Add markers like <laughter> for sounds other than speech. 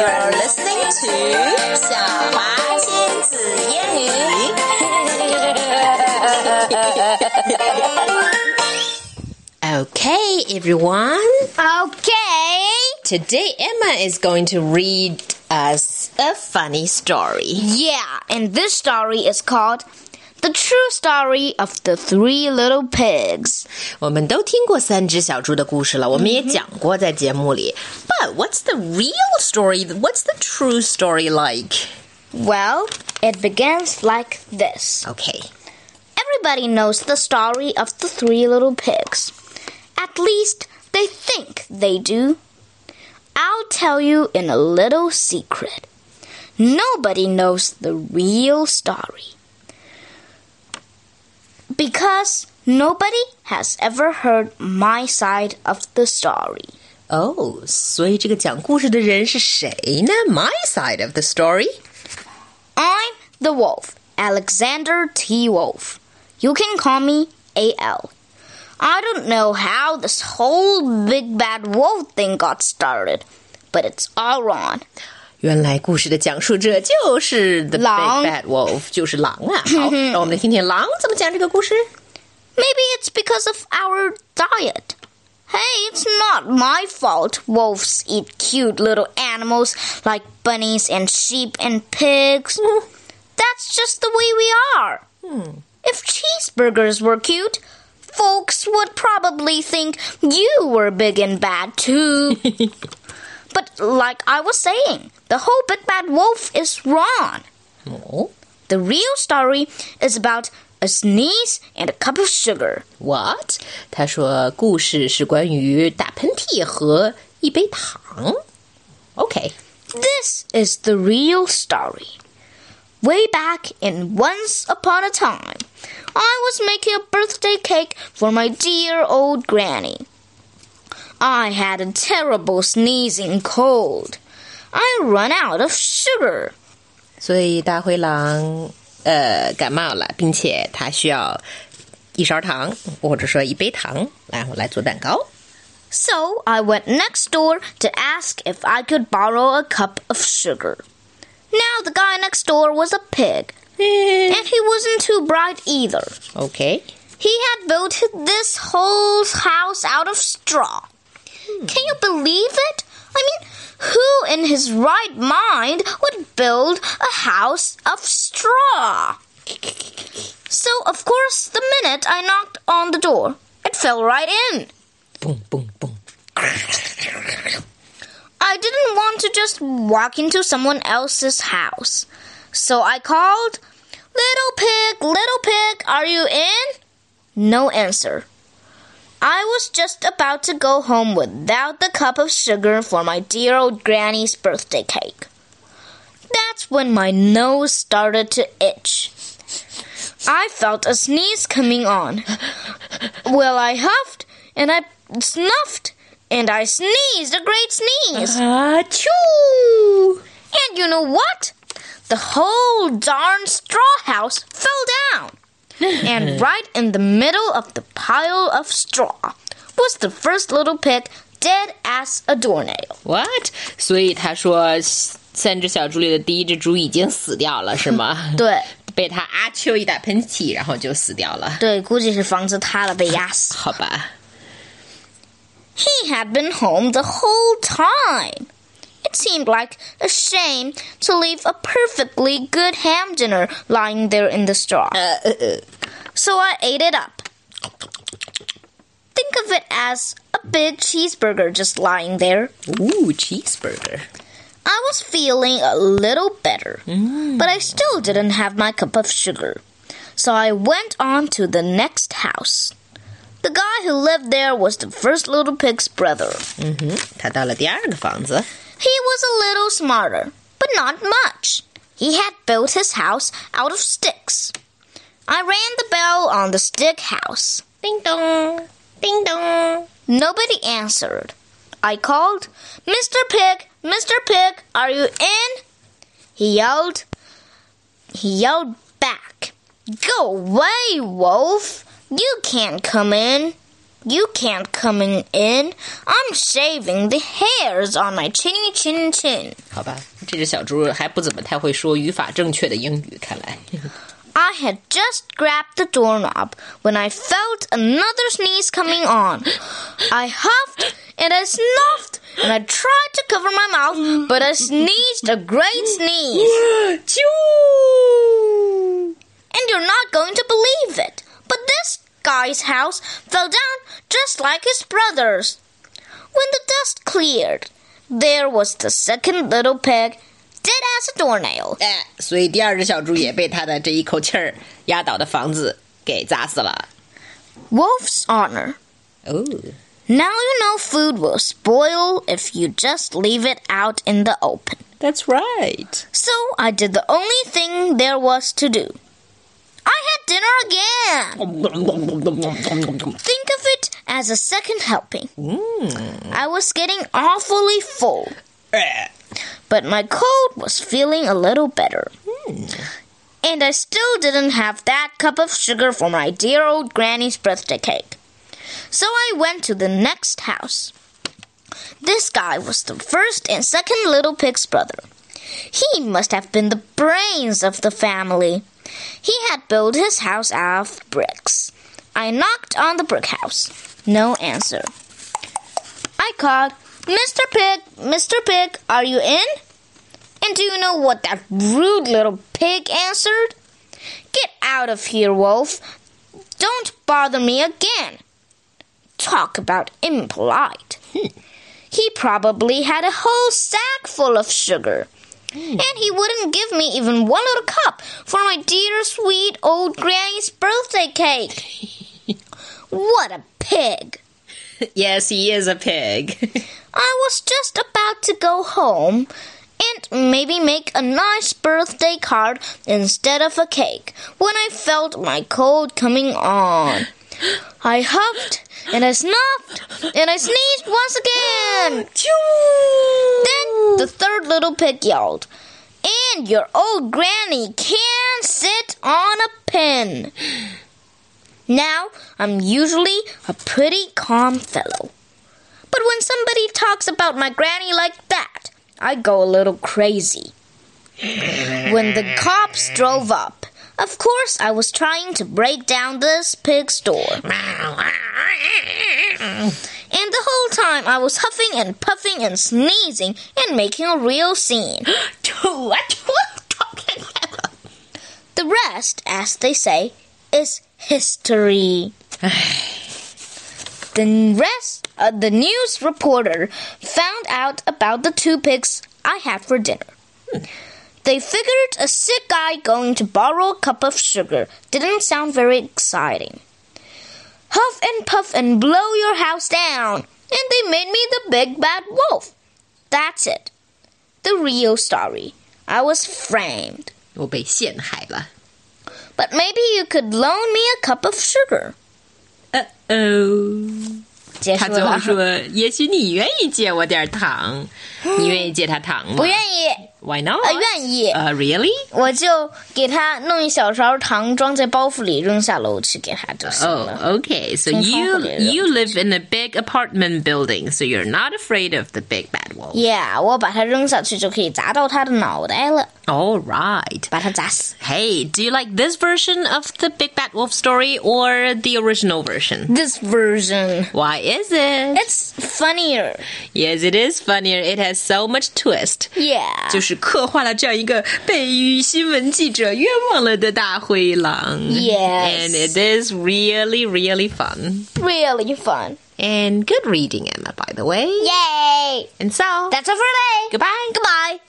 You're listening to 小华亲子英语。okay, everyone. Okay. Today Emma is going to read us a funny story. Yeah, and this story is called The True Story of the Three Little Pigs. 我们都听过三只小猪的故事了，我们也讲过在节目里。But what's the real story? What's the true story like? Well, it begins like this. Okay. Everybody knows the story of the three little pigs. At least they think they do. I'll tell you in a little secret. Nobody knows the real story. Because nobody has ever heard my side of the story. 哦，所以这个讲故事的人是谁呢？My side of the story. I'm the wolf, Alexander T. Wolf. You can call me AL. I don't know how this whole big bad wolf thing got started, but it's all wrong. 原来故事的讲述者就是 the big 狼 bad wolf，就是狼啊。好，让我们来听听狼怎么讲这个故事。 Maybe <laughs> it's because of our diet. Hey, it's not my fault wolves eat cute little animals like bunnies and sheep and pigs. <laughs> That's just the way we are. If cheeseburgers were cute, folks would probably think you were big and bad too. <laughs> but like I was saying, the whole big bad wolf is wrong. 哦 The real story is about a sneeze and a cup of sugar. ，What？他说故事是关于打喷嚏和一杯糖。OK， This is the real story. Way back in once upon a time, I was making a birthday cake for my dear old granny. I had a terrible sneezing cold. I run out of sugar. 所以大灰狼呃感冒了，并且他需要一勺糖，或者说一杯糖，然后来做蛋糕。 So I went next door to ask if I could borrow a cup of sugar. Now the guy next door was a pig, and he wasn't too bright either. OK， He had built this whole house out of straw. Hmm. Can you believe it? I mean, who in his right mind would build a house of straw? So, of course, the minute I knocked on the door, it fell right in. Boom, boom, boom. I didn't want to just walk into someone else's house. So I called, Little pig, little pig, are you in? No answer. I was just about to go home without the cup of sugar for my dear old granny's birthday cake. That's when my nose started to itch. I felt a sneeze coming on. Well, I huffed and I snuffed and I sneezed a great sneeze. 啊啾！And you know what? The whole darn straw house and <laughs> right in the middle of the pile of straw was the first little pig dead as a doornail. What？所以他说三只小猪里的第一只猪已经死掉了，是吗？对被他阿秋一打喷嚏，然后就死掉了。对，估计是房子塌了被压死。好吧。 He had <laughs> <laughs> been home the whole time. It seemed like a shame to leave a perfectly good ham dinner lying there in the straw. 呃呃呃 So I ate it up. Think of it as a big cheeseburger just lying there. Ooh, cheeseburger. I was feeling a little better, but I still didn't have my cup of sugar. So I went on to the next house. The guy who lived there was the first little pig's brother. 嗯哼，他到了第二个房子。 He was a little smarter, but not much. He had built his house out of sticks. I rang the bell on the stick house. Ding dong, ding dong. Nobody answered. I called, Mr. Pig, Mr. Pig, are you in? He yelled. He yelled back, Go away, Wolf. You can't come in. You can't come in. in. I'm shaving the hairs on my chinny chin chin. 好吧，这只小猪还不怎么太会说语法正确的英语，看来。 I had just grabbed the doorknob when I felt another sneeze coming on. I huffed and I snuffed and I tried to cover my mouth, but I sneezed a great sneeze. 啾！ And you're not going to believe it, but this guy's house fell down just like his brother's. When the dust cleared, there was the second little pig, dead as a doornail. 哎，所以第二只小猪也被他的这一口气儿压倒的房子给砸死了。 Wolf's honor. 哦， Now you know food will spoil if you just leave it out in the open. That's right. So I did the only thing there was to do. Dinner again. Think of it as a second helping. Mm. I was getting awfully full, but my cold was feeling a little better. Mm. And I still didn't have that cup of sugar for my dear old granny's birthday cake. So I went to the next house. This guy was the first and second little pig's brother. He must have been the brains of the family. He had built his house out of bricks. I knocked on the brick house. No answer. I called, Mr. Pig, Mr. Pig, are you in? And do you know what that rude little pig answered? Get out of here, Wolf. Don't bother me again. Talk about impolite. Hmm. He probably had a whole sack full of sugar. Hmm. And he wouldn't give me even one little cup for my dear sweet old granny's birthday cake. <laughs> what a pig! Yes, he is a pig. <laughs> I was just about to go home and maybe make a nice birthday card instead of a cake when I felt my cold coming on. <laughs> I huffed and I snuffed and I sneezed once again. Then the third little pig yelled, And your old granny can sit on a pin. Now, I'm usually a pretty calm fellow. But when somebody talks about my granny like that, I go a little crazy. When the cops drove up, of course I was trying to break down this pig's door. And the whole time I was huffing and puffing and sneezing and making a real scene. <gasps> The rest, as they say, is history. <sighs> the rest, uh, the news reporter found out about the two pigs I had for dinner. They figured a sick guy going to borrow a cup of sugar didn't sound very exciting. Huff and puff and blow your house down, and they made me the big bad wolf. That's it. The real story. I was framed. 我被陷害了。 But maybe you could loan me a cup of sugar. 呃哦，结束他最后了，说：“也许你愿意借我点糖，你愿意借他糖吗？不愿意， <laughs> Why not？呃，愿意，呃、r e a l l y 我就给他弄一小勺糖，装在包袱里扔下楼去给他就行 Oh, 了。 okay. So 从窗户 you 里扔 you live in a big apartment building, so you're not afraid of the big bad wolf. Yeah，我把它扔下去就可以砸到他的脑袋了， All right. 把他砸死。 Hey, do you like this version of the big bad wolf story or the original version? This version, Why is it? it's funnier. Yes, it is funnier. It has so much twist. Yeah. 就是刻画了这样一个被新闻记者冤枉了的大灰狼。 Yes. And it is really, really fun. really fun. And good reading, Emma, by the way. Yay! And so, That's all for today. goodbye. Goodbye.